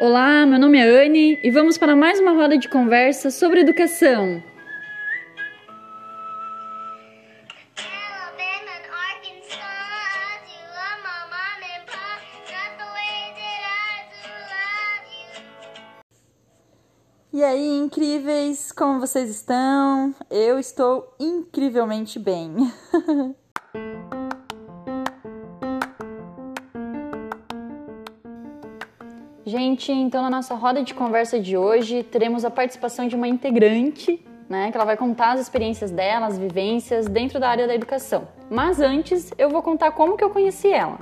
Olá, meu nome é Anne e vamos para mais uma roda de conversa sobre educação. E aí, incríveis, como vocês estão? Eu estou incrivelmente bem. Gente, então na nossa roda de conversa de hoje teremos a participação de uma integrante, né, que ela vai contar as experiências dela, as vivências dentro da área da educação. Mas antes, eu vou contar como que eu conheci ela.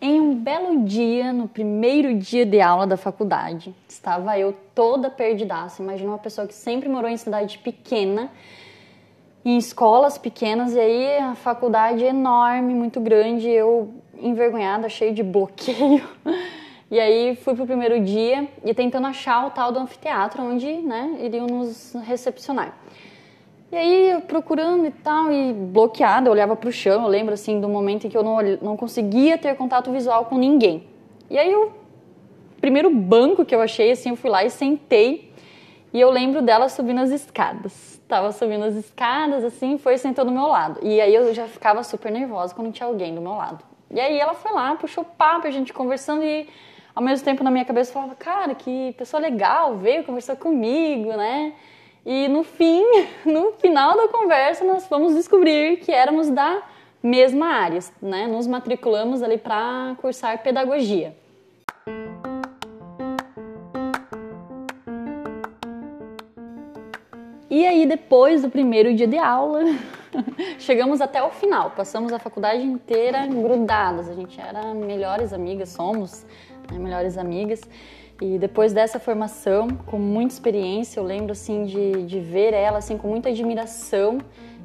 Em um belo dia, no primeiro dia de aula da faculdade, estava eu toda perdidaça. Imagina uma pessoa que sempre morou em cidade pequena, em escolas pequenas, e aí a faculdade enorme, muito grande, eu envergonhada, cheio de bloqueio. E aí fui pro primeiro dia e tentando achar o tal do anfiteatro onde, né, iriam nos recepcionar. E aí, procurando e tal, e bloqueada, eu olhava pro chão, eu lembro, assim, do momento em que eu não, não conseguia ter contato visual com ninguém. E aí, o primeiro banco que eu achei, assim, eu fui lá e sentei, e eu lembro dela subindo as escadas. Tava subindo as escadas, assim, foi sentou do meu lado. E aí, eu já ficava super nervosa quando tinha alguém do meu lado. E aí, ela foi lá, puxou papo, a gente conversando, e ao mesmo tempo, na minha cabeça, eu falava, cara, que pessoa legal, veio conversar comigo, né? E no fim, no final da conversa, nós fomos descobrir que éramos da mesma área, né? Nos matriculamos ali para cursar pedagogia. E aí, depois do primeiro dia de aula, chegamos até o final. Passamos a faculdade inteira grudadas. A gente era melhores amigas, somos né, melhores amigas. E depois dessa formação, com muita experiência, eu lembro assim de, de ver ela assim com muita admiração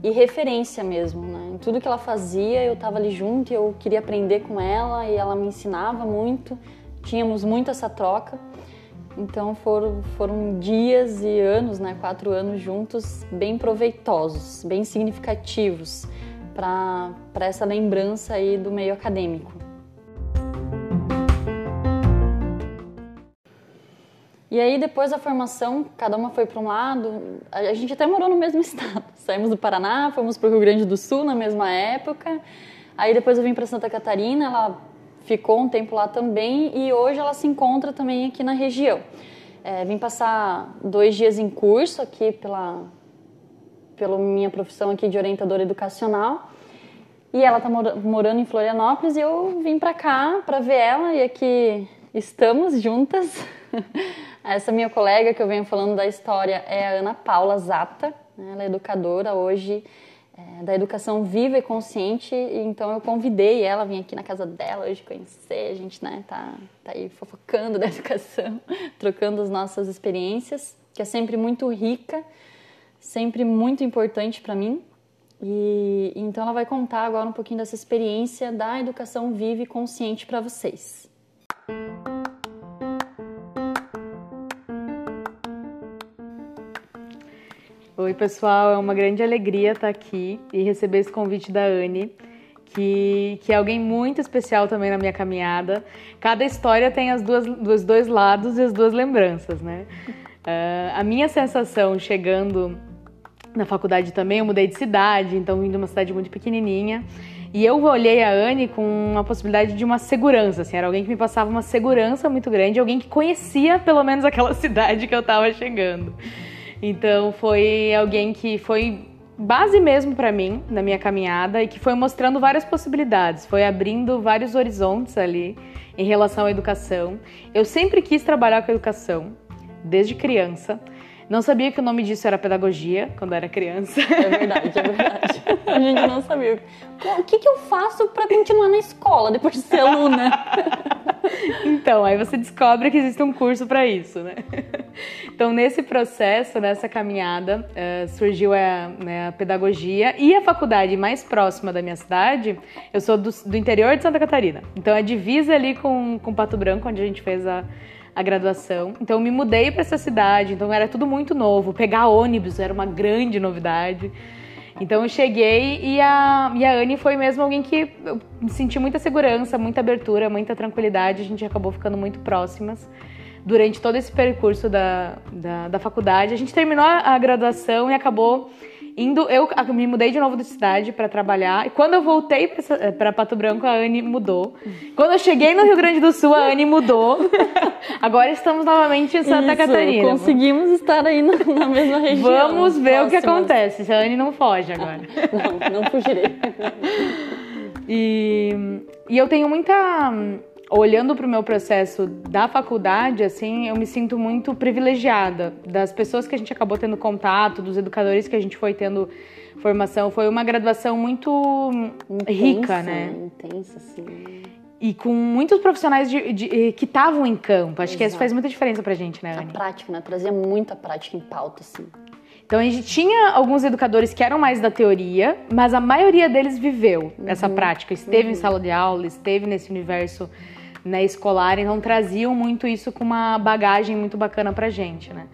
e referência mesmo. Né? Em tudo que ela fazia, eu estava ali junto e eu queria aprender com ela e ela me ensinava muito. Tínhamos muito essa troca. Então foram, foram dias e anos, né, quatro anos juntos, bem proveitosos, bem significativos para essa lembrança aí do meio acadêmico. E aí, depois da formação, cada uma foi para um lado. A gente até morou no mesmo estado. Saímos do Paraná, fomos para o Rio Grande do Sul na mesma época. Aí depois eu vim para Santa Catarina, ela ficou um tempo lá também e hoje ela se encontra também aqui na região. É, vim passar dois dias em curso aqui pela, pela minha profissão aqui de orientadora educacional. E ela está morando em Florianópolis e eu vim para cá para ver ela e aqui estamos juntas. Essa minha colega que eu venho falando da história é a Ana Paula Zata. né? Ela é educadora hoje é, da educação viva e consciente. Então eu convidei ela a vir aqui na casa dela hoje conhecer. A gente né, tá, tá aí fofocando da educação, trocando as nossas experiências, que é sempre muito rica, sempre muito importante para mim. E então ela vai contar agora um pouquinho dessa experiência da educação viva e consciente para vocês. Oi, pessoal, é uma grande alegria estar aqui e receber esse convite da Anne, que, que é alguém muito especial também na minha caminhada. Cada história tem as duas, os dois lados e as duas lembranças, né? Uh, a minha sensação chegando na faculdade também, eu mudei de cidade, então vim de uma cidade muito pequenininha. E eu olhei a Anne com a possibilidade de uma segurança, assim, era alguém que me passava uma segurança muito grande, alguém que conhecia pelo menos aquela cidade que eu estava chegando. Então foi alguém que foi base mesmo para mim na minha caminhada e que foi mostrando várias possibilidades, foi abrindo vários horizontes ali em relação à educação. Eu sempre quis trabalhar com educação desde criança. Não sabia que o nome disso era pedagogia quando era criança. É verdade, é verdade. A gente não sabia. O que, que eu faço para continuar na escola depois de ser aluna? Então, aí você descobre que existe um curso para isso, né? Então, nesse processo, nessa caminhada, uh, surgiu a, né, a, pedagogia e a faculdade mais próxima da minha cidade. Eu sou do, do interior de Santa Catarina, então é divisa ali com, com Pato Branco, onde a gente fez a, a graduação. Então, me mudei para essa cidade, então era tudo muito novo. Pegar ônibus era uma grande novidade. Então eu cheguei e a, e a Anne foi mesmo alguém que eu senti muita segurança, muita abertura, muita tranquilidade. A gente acabou ficando muito próximas durante todo esse percurso da, da, da faculdade. A gente terminou a graduação e acabou indo. Eu me mudei de novo de cidade para trabalhar. E quando eu voltei para Pato Branco, a Anne mudou. Quando eu cheguei no Rio Grande do Sul, a Anne mudou. Agora estamos novamente em Santa Isso, Catarina. Conseguimos estar aí na, na mesma região. Vamos ver o que acontece. Se a Anne não foge agora. Não, não fugirei. E, e eu tenho muita. Olhando para o meu processo da faculdade, assim, eu me sinto muito privilegiada das pessoas que a gente acabou tendo contato, dos educadores que a gente foi tendo formação. Foi uma graduação muito rica, Intensa, né? Intensa, sim. E com muitos profissionais de- de- que estavam em campo. Acho que isso Exato. faz muita diferença pra gente, né, A Anne? prática, né? Trazia muita prática em pauta, assim. Então a gente tinha alguns educadores que eram mais da teoria, mas a maioria deles viveu essa prática, esteve em sala de aula, esteve nesse universo né, escolar, então traziam muito isso com uma bagagem muito bacana pra gente, né?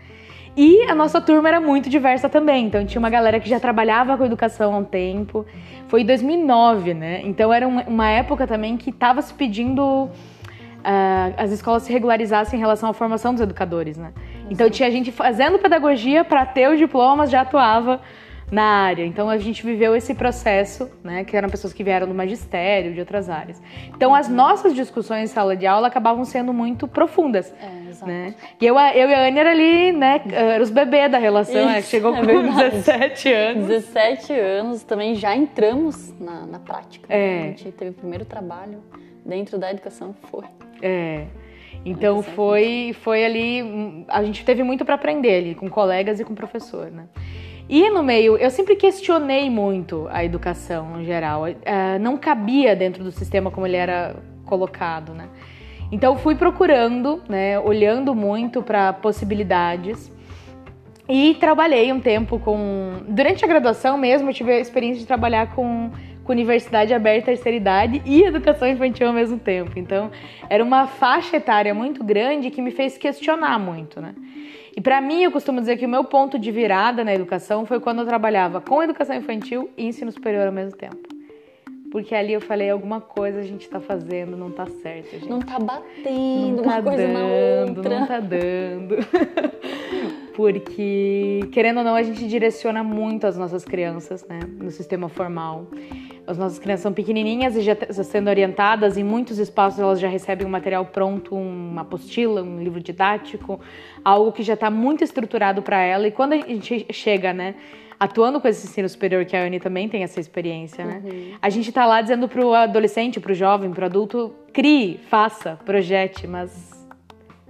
E a nossa turma era muito diversa também, então tinha uma galera que já trabalhava com educação há um tempo. Foi em 2009, né? Então era um- uma época também que estava se pedindo ah, as escolas se regularizassem em relação à formação dos educadores, né? Então tinha gente fazendo pedagogia para ter o diploma, já atuava na área. Então a gente viveu esse processo, né? Que eram pessoas que vieram do magistério, de outras áreas. Então as nossas discussões em sala de aula acabavam sendo muito profundas. É, exato. Né? E eu, eu e a Anne era ali, né? Era os bebês da relação, né? Isso, Chegou é com verdade. 17 anos. 17 anos, também já entramos na, na prática. É. A gente teve o primeiro trabalho dentro da educação, foi. É. Então foi, foi ali. A gente teve muito para aprender ali, com colegas e com professor, né? E no meio, eu sempre questionei muito a educação no geral. Eh, não cabia dentro do sistema como ele era colocado, né? Então fui procurando, né, olhando muito para possibilidades. E trabalhei um tempo com. Durante a graduação mesmo, eu tive a experiência de trabalhar com, com universidade aberta terceira idade e educação infantil ao mesmo tempo. Então, era uma faixa etária muito grande que me fez questionar muito, né? E para mim, eu costumo dizer que o meu ponto de virada na educação foi quando eu trabalhava com educação infantil e ensino superior ao mesmo tempo. Porque ali eu falei, alguma coisa a gente tá fazendo, não tá certo, gente. Não tá batendo Não uma tá coisa na dando, não tá dando. Porque, querendo ou não, a gente direciona muito as nossas crianças, né? No sistema formal. As nossas crianças são pequenininhas e já sendo orientadas. Em muitos espaços elas já recebem um material pronto, uma apostila, um livro didático, algo que já está muito estruturado para ela. E quando a gente chega, né? Atuando com esse ensino superior, que a Anne também tem essa experiência, né? A gente tá lá dizendo pro adolescente, pro jovem, pro adulto, crie, faça, projete, mas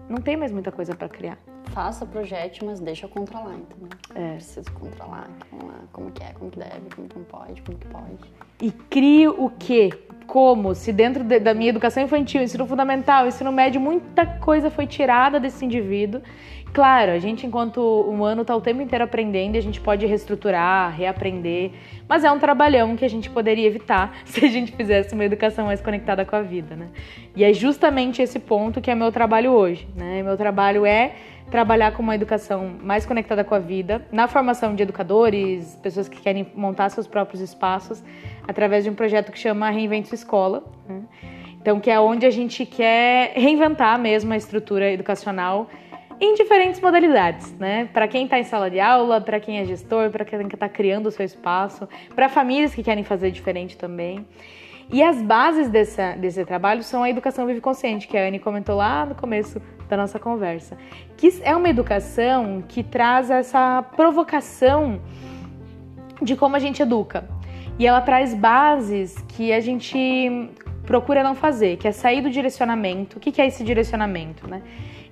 não tem mais muita coisa para criar. Faça projeto, mas deixa eu controlar, entendeu? É. Preciso controlar. Vamos lá, como que é, como que deve, como que não pode, como que pode. E crio o quê? Como? Se dentro de- da minha educação infantil, ensino fundamental, ensino médio, muita coisa foi tirada desse indivíduo. Claro, a gente, enquanto humano, está o tempo inteiro aprendendo e a gente pode reestruturar, reaprender, mas é um trabalhão que a gente poderia evitar se a gente fizesse uma educação mais conectada com a vida, né? E é justamente esse ponto que é meu trabalho hoje, né? Meu trabalho é trabalhar com uma educação mais conectada com a vida, na formação de educadores, pessoas que querem montar seus próprios espaços, através de um projeto que chama Reinvente Sua Escola. né? Então, que é onde a gente quer reinventar mesmo a estrutura educacional em diferentes modalidades, né? Para quem está em sala de aula, para quem é gestor, para quem está criando o seu espaço, para famílias que querem fazer diferente também. E as bases dessa, desse trabalho são a educação vive consciente, que a Anne comentou lá no começo da nossa conversa. Que é uma educação que traz essa provocação de como a gente educa. E ela traz bases que a gente procura não fazer, que é sair do direcionamento. O que é esse direcionamento, né?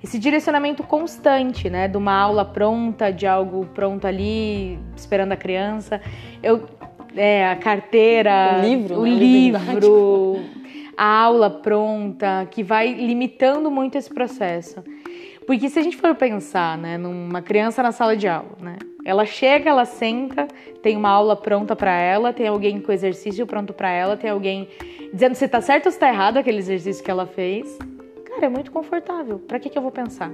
Esse direcionamento constante, né? De uma aula pronta, de algo pronto ali, esperando a criança. Eu, é, a carteira, O livro, o né? Livro, a aula pronta, que vai limitando muito esse processo. Porque se a gente for pensar, né, numa criança na sala de aula, né, ela chega, ela senta, tem uma aula pronta para ela, tem alguém com exercício pronto para ela, tem alguém dizendo se tá certo ou se tá errado aquele exercício que ela fez. Cara, é muito confortável. Para que que eu vou pensar?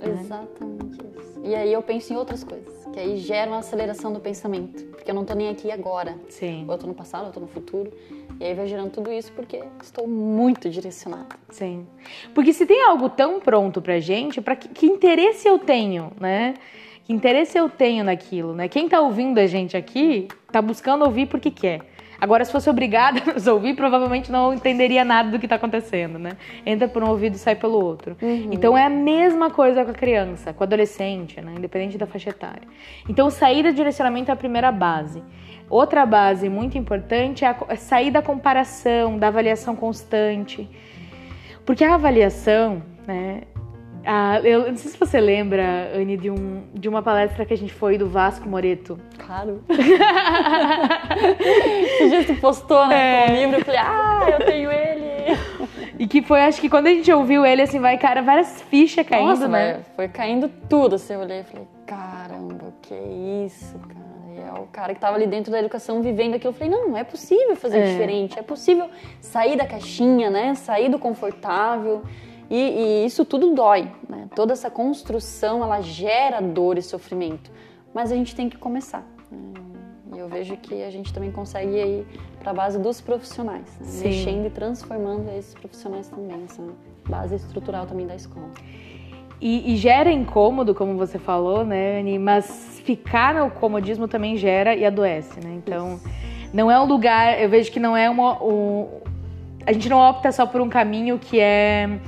Exatamente isso. E aí eu penso em outras coisas, que aí gera uma aceleração do pensamento, porque eu não tô nem aqui agora. Sim, Ou eu tô no passado, ou eu tô no futuro. E aí vai gerando tudo isso porque estou muito direcionada. sim. Porque se tem algo tão pronto pra gente, para que, que interesse eu tenho, né? Que interesse eu tenho naquilo, né? Quem tá ouvindo a gente aqui tá buscando ouvir porque quer. Agora, se fosse obrigada a nos ouvir, provavelmente não entenderia nada do que tá acontecendo, né? Entra por um ouvido e sai pelo outro. Então é a mesma coisa com a criança, com o adolescente, né? Independente da faixa etária. Então, sair do direcionamento é a primeira base. Outra base muito importante é, a, é sair da comparação, da avaliação constante. Porque a avaliação, né? A- eu não sei se você lembra, Anne, de, um, de uma palestra que a gente foi do Vasco Moreto. Claro. Esse dia você postou, né, o livro, eu falei, ah, eu tenho ele. E que foi, acho que quando a gente ouviu ele, assim, vai, cara, várias fichas caindo, Nossa, né? foi caindo tudo, assim, eu olhei e falei, caramba, que isso, cara. E é o cara que tava ali dentro da educação vivendo aquilo, eu falei, não, é possível fazer É. diferente, é possível sair da caixinha, né, sair do confortável. E, e isso tudo dói, né? Toda essa construção, ela gera dor e sofrimento. Mas a gente tem que começar. né? E eu vejo que a gente também consegue ir para a base dos profissionais, né? Mexendo e transformando esses profissionais também, essa base estrutural também da escola. E, e gera incômodo, como você falou, né, Anne? Mas ficar no comodismo também gera e adoece, né? Então, não é um lugar. Eu vejo que não é uma. um- a gente não opta só por um caminho que é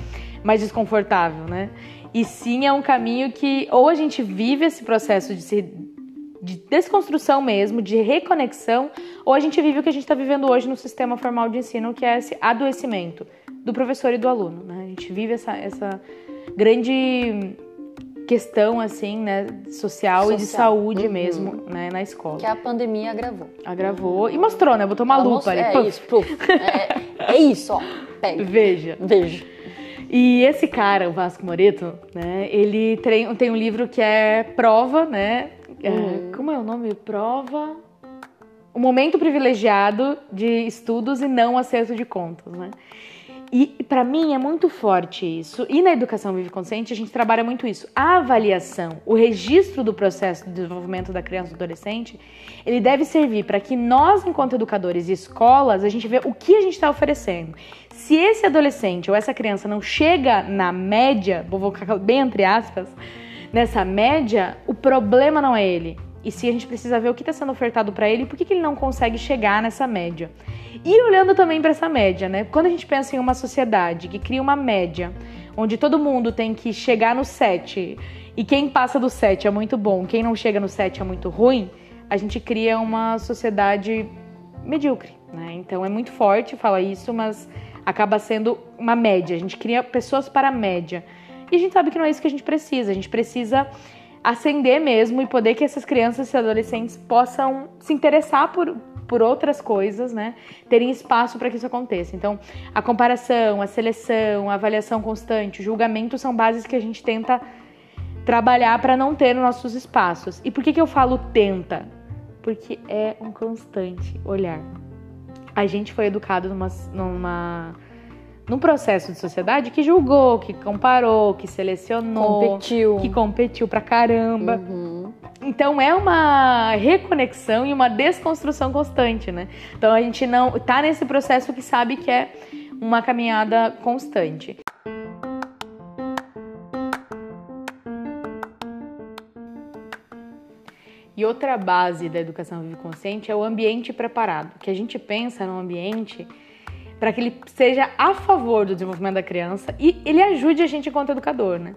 mais desconfortável, né? E sim é um caminho que ou a gente vive esse processo de se de desconstrução mesmo, de reconexão, ou a gente vive o que a gente está vivendo hoje no sistema formal de ensino, que é esse adoecimento do professor e do aluno. Né? A gente vive essa, essa grande questão assim, né, social, e de Social. saúde Uhum. mesmo, né, na escola. Que a pandemia agravou. Agravou e mostrou, né? Botou uma Ela lupa ali. É puf. isso, puf. É, é isso, ó. Pega. Veja. Veja. E esse cara, o Vasco Moreto, né? Ele tem, tem um livro que é Prova, né? é, Uhum. como é o nome? Prova. O momento privilegiado de estudos e não acerto de contas, né? E pra mim é muito forte isso. E na educação vive consciente a gente trabalha muito isso. A avaliação, o registro do processo de desenvolvimento da criança e do adolescente, ele deve servir para que nós, enquanto educadores e escolas, a gente vê o que a gente está oferecendo. Se esse adolescente ou essa criança não chega na média, vou colocar bem entre aspas, nessa média, o problema não é ele. E se a gente precisa ver o que está sendo ofertado para ele, por que, que ele não consegue chegar nessa média? E olhando também para essa média, né? Quando a gente pensa em uma sociedade que cria uma média, onde todo mundo tem que chegar no 7, e quem passa do 7 é muito bom, quem não chega no 7 é muito ruim, a gente cria uma sociedade medíocre, né? Então é muito forte falar isso, mas acaba sendo uma média. A gente cria pessoas para a média. E a gente sabe que não é isso que a gente precisa. A gente precisa ascender mesmo e poder que essas crianças e adolescentes possam se interessar por, por outras coisas, né? Terem espaço para que isso aconteça. Então, a comparação, a seleção, a avaliação constante, o julgamento são bases que a gente tenta trabalhar para não ter nos nossos espaços. E por que, que eu falo tenta? Porque é um constante olhar. A gente foi educado numa, numa, num processo de sociedade que julgou, que comparou, que selecionou, Competiu. que competiu pra caramba. Uhum. Então é uma reconexão e uma desconstrução constante, né? Então a gente não tá nesse processo que sabe que é uma caminhada constante. E outra base da educação vive consciente é o ambiente preparado, que a gente pensa num ambiente para que ele seja a favor do desenvolvimento da criança e ele ajude a gente enquanto educador, né?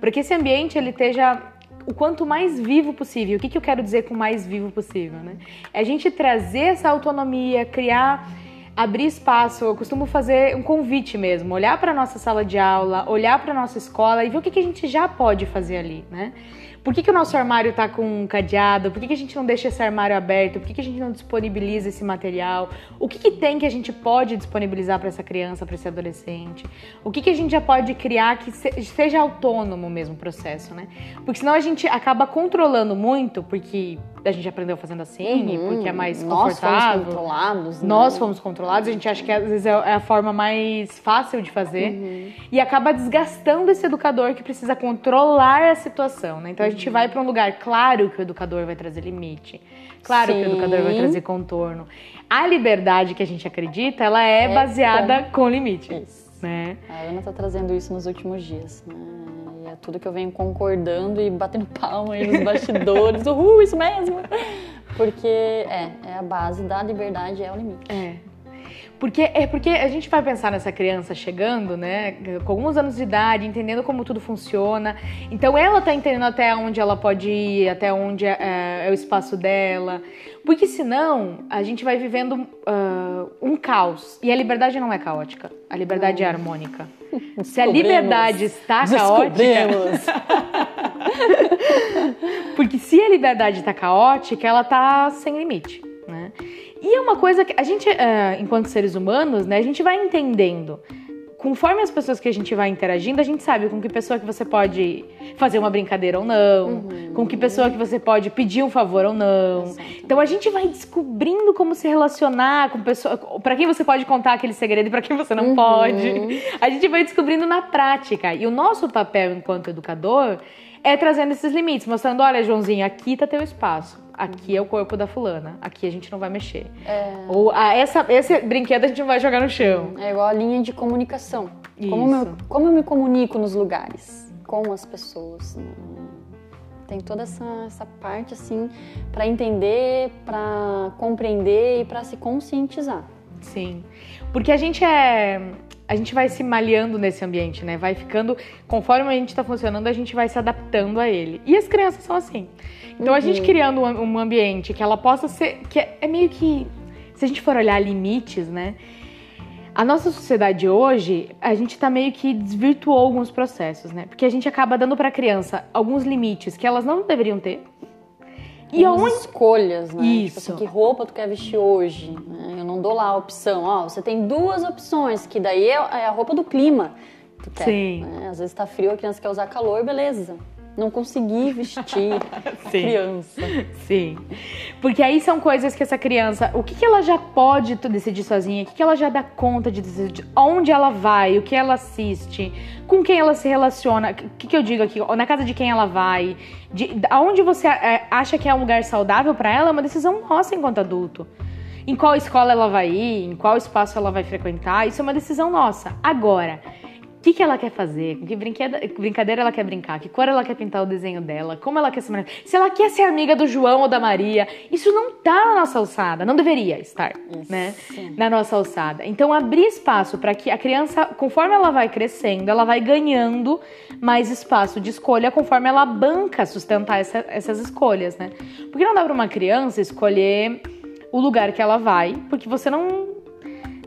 Porque esse ambiente ele esteja o quanto mais vivo possível. O que, que eu quero dizer com mais vivo possível, né? É a gente trazer essa autonomia, criar, abrir espaço. Eu costumo fazer um convite mesmo, olhar para nossa sala de aula, olhar para nossa escola e ver o que, que a gente já pode fazer ali, né? Por que, que o nosso armário tá com um cadeado? Por que, que a gente não deixa esse armário aberto? Por que, que a gente não disponibiliza esse material? O que, que tem que a gente pode disponibilizar para essa criança, para esse adolescente? O que, que a gente já pode criar que se- seja autônomo mesmo o processo, né? Porque senão a gente acaba controlando muito, porque a gente aprendeu fazendo assim, e porque é mais Uhum. Nós fomos confortável. controlados. né? Nós fomos controlados, a gente acha que às vezes é é a forma mais fácil de fazer e acaba desgastando esse educador que precisa controlar a situação, né? Então a gente vai para um lugar claro que o educador vai trazer limite, claro que o Sim. educador vai trazer contorno. A liberdade que a gente acredita, ela é, É baseada com limite, Isso. né? A Ana tá trazendo isso nos últimos dias, né? E é tudo que eu venho concordando e batendo palma aí nos bastidores. Uhul, isso mesmo! Porque é, é a base da liberdade, é o limite. É. Porque, é porque a gente vai pensar nessa criança chegando, né, com alguns anos de idade, entendendo como tudo funciona. Então ela tá entendendo até onde ela pode ir, até onde é, é o espaço dela. Porque senão a gente vai vivendo ah, um caos. E a liberdade não é caótica, a liberdade é harmônica. Se a liberdade está caótica. Porque se a liberdade tá caótica, ela tá sem limite? E é uma coisa que a gente, eh, enquanto seres humanos, né, a gente vai entendendo. Conforme as pessoas que a gente vai interagindo, a gente sabe com que pessoa que você pode fazer uma brincadeira ou não, com que pessoa que você pode pedir um favor ou não. Exato. Então a gente vai descobrindo como se relacionar com pessoa, para quem você pode contar aquele segredo e para quem você não pode. A gente vai descobrindo na prática. E o nosso papel enquanto educador é trazendo esses limites, mostrando, olha, Joãozinho, aqui tá teu espaço. Aqui é o corpo da fulana. Aqui a gente não vai mexer. Ou ah, essa, esse brinquedo a gente não vai jogar no chão. É igual a linha de comunicação. Como, eu, como eu me comunico nos lugares, com as pessoas. né? Tem toda essa, essa parte, assim, para entender, para compreender e para se conscientizar. Sim. Porque a gente é. A gente vai se malhando nesse ambiente, né? Vai ficando. Conforme a gente tá funcionando, a gente vai se adaptando a ele. E as crianças são assim. Então a gente criando um, um ambiente que ela possa ser. que é, é meio que. Se a gente for olhar limites, né? A nossa sociedade hoje, a gente tá meio que desvirtuou alguns processos, né? Porque a gente acaba dando pra criança alguns limites que elas não deveriam ter. E Algumas aonde. escolhas, né? Isso. Tipo assim, que roupa tu quer vestir hoje? né? Eu não dou lá a opção. Ó, você tem duas opções, que daí é é a roupa do clima. que Tu quer, Sim. né? Às vezes tá frio, a criança quer usar calor, beleza. Não consegui vestir Sim. criança. Sim. Porque aí são coisas que essa criança, o que, que ela já pode decidir sozinha, o que, que ela já dá conta de decidir, onde ela vai, o que ela assiste, com quem ela se relaciona, o que, que eu digo aqui, na casa de quem ela vai, de, aonde você é, acha que é um lugar saudável pra ela, é uma decisão nossa enquanto adulto. Em qual escola ela vai ir, em qual espaço ela vai frequentar, isso é uma decisão nossa. Agora, que, que ela quer fazer? Com que brincadeira ela quer brincar? Que cor ela quer pintar o desenho dela? Como ela quer se manifestar? Se ela quer ser amiga do João ou da Maria, isso não tá na nossa alçada, não deveria estar, Isso. né? Na nossa alçada. Então, abrir espaço para que a criança, conforme ela vai crescendo, ela vai ganhando mais espaço de escolha conforme ela banca sustentar essa- essas escolhas, né? Porque não dá para uma criança escolher o lugar que ela vai, porque você não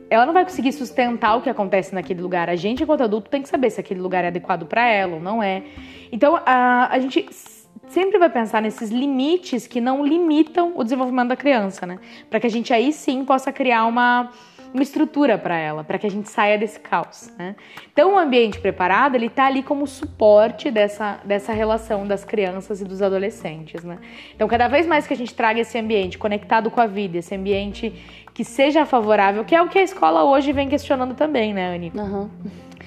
ela não vai conseguir sustentar o que acontece naquele lugar. A gente, enquanto adulto, tem que saber se aquele lugar é adequado para ela ou não é. Então, a, a gente sempre vai pensar nesses limites que não limitam o desenvolvimento da criança, né? Para que a gente aí sim possa criar uma, uma estrutura para ela, para que a gente saia desse caos, né? Então, o ambiente preparado, ele tá ali como suporte dessa, dessa relação das crianças e dos adolescentes, né? Então, cada vez mais que a gente traga esse ambiente conectado com a vida, esse ambiente que seja favorável, que é o que a escola hoje vem questionando também, né, Anny? Aham.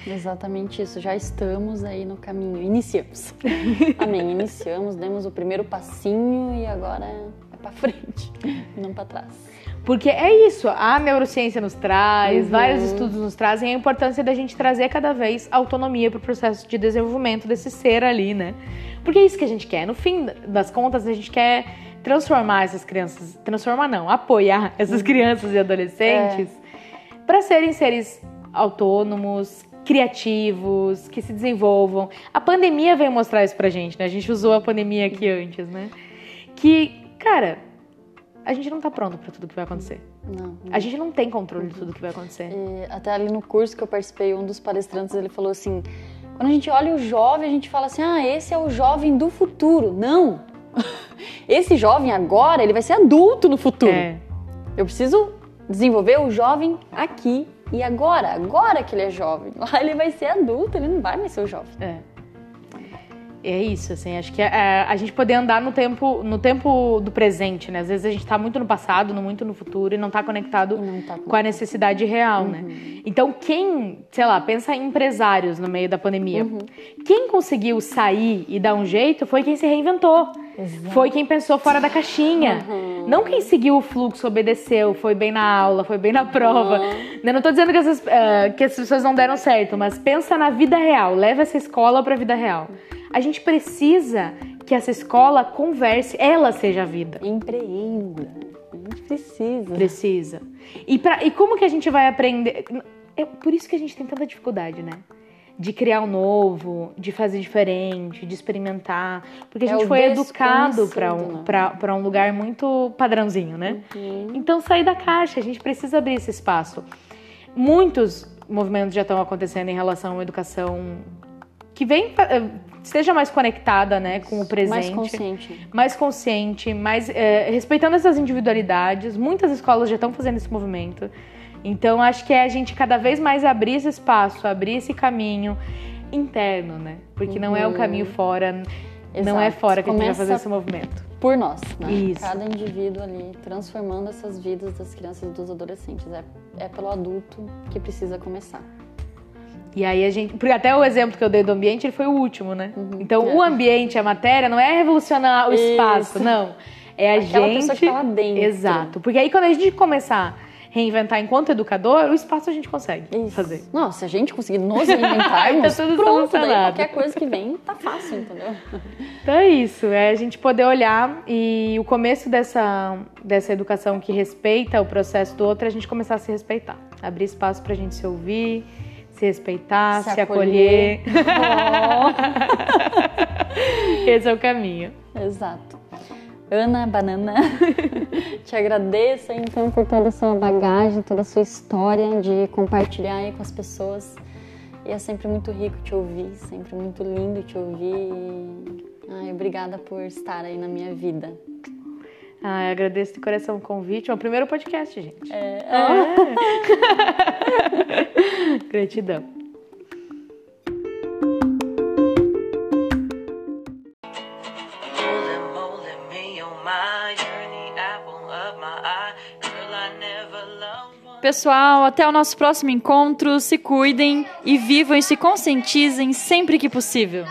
Exatamente isso. Já estamos aí no caminho. Iniciamos. Amém. Iniciamos, demos o primeiro passinho e agora é pra frente, não pra trás. Porque é isso, a neurociência nos traz, Uhum. vários estudos nos trazem a importância da gente trazer cada vez autonomia para o processo de desenvolvimento desse ser ali, né? Porque é isso que a gente quer. No fim das contas, a gente quer transformar essas crianças, transformar não, apoiar Uhum. essas crianças e adolescentes É. para serem seres autônomos, criativos, que se desenvolvam. A pandemia veio mostrar isso pra gente, né? A gente usou a pandemia aqui antes, né? Que, cara, a gente não tá pronto para tudo que vai acontecer. Não. A gente não tem controle de tudo que vai acontecer. E até ali no curso que eu participei, um dos palestrantes ele falou assim: quando a gente olha o jovem, a gente fala assim, ah, esse é o jovem do futuro. Não! Esse jovem agora, ele vai ser adulto no futuro. É. Eu preciso desenvolver o jovem aqui e agora. Agora que ele é jovem. Lá ele vai ser adulto, ele não vai mais ser o jovem. É. É isso, assim, acho que é, a gente poder andar no tempo, no tempo do presente, né? Às vezes a gente tá muito no passado, no muito no futuro e não tá conectado não tá com a necessidade real, né? Então, quem, sei lá, pensa em empresários no meio da pandemia. Quem conseguiu sair e dar um jeito foi quem se reinventou. Foi quem pensou fora da caixinha. Não quem seguiu o fluxo, obedeceu, foi bem na aula, foi bem na prova. Eu não tô dizendo que essas, eh, que essas pessoas não deram certo, mas pensa na vida real. Leva essa escola pra vida real. A gente precisa que essa escola converse, ela seja a vida. Empreenda. A gente precisa. Precisa. E, pra, e como que a gente vai aprender? É por isso que a gente tem tanta dificuldade, né? De criar o novo, de fazer diferente, de experimentar. Porque a É gente o foi educado para um, né? pra- pra um lugar muito padrãozinho, né? Uhum. Então, sair da caixa, a gente precisa abrir esse espaço. Muitos movimentos já estão acontecendo em relação uma educação que vem, eh, esteja mais conectada né, com o presente Mais consciente. mais consciente, mais é, respeitando essas individualidades. Muitas escolas já estão fazendo esse movimento. Então acho que é a gente cada vez mais abrir esse espaço, abrir esse caminho interno, né? Porque não é o caminho fora, não é Uhum. Exato. fora que a gente vai Começa fazer esse movimento. Por nós, né? Isso. Cada indivíduo ali transformando essas vidas das crianças e dos adolescentes. É, é pelo adulto que precisa começar. E aí a gente, porque até o exemplo que eu dei do ambiente, ele foi o último, né? Então É. o ambiente, a matéria, não é revolucionar o Isso. espaço, não. É a Aquela gente. pessoa que tá lá dentro. Exato. Porque aí quando a gente começar a reinventar enquanto educador, o espaço a gente consegue Isso. fazer. Nossa, se a gente conseguir nos reinventarmos, Tá tudo pronto, daí qualquer coisa que vem tá fácil, entendeu? Então é isso, é a gente poder olhar e o começo dessa, dessa educação que respeita o processo do outro é a gente começar a se respeitar. Abrir espaço pra gente se ouvir, se respeitar, se, Se acolher. acolher. Esse é o caminho. Exato. Ana Banana, te agradeço então por toda a sua bagagem, toda a sua história de compartilhar aí com as pessoas. E é sempre muito rico te ouvir, sempre muito lindo te ouvir. Ai, obrigada por estar aí na minha vida. Ah, eu agradeço de coração o convite. É o primeiro podcast, gente. É, Gratidão. Pessoal, até o nosso próximo encontro. Se cuidem e vivam e se conscientizem sempre que possível.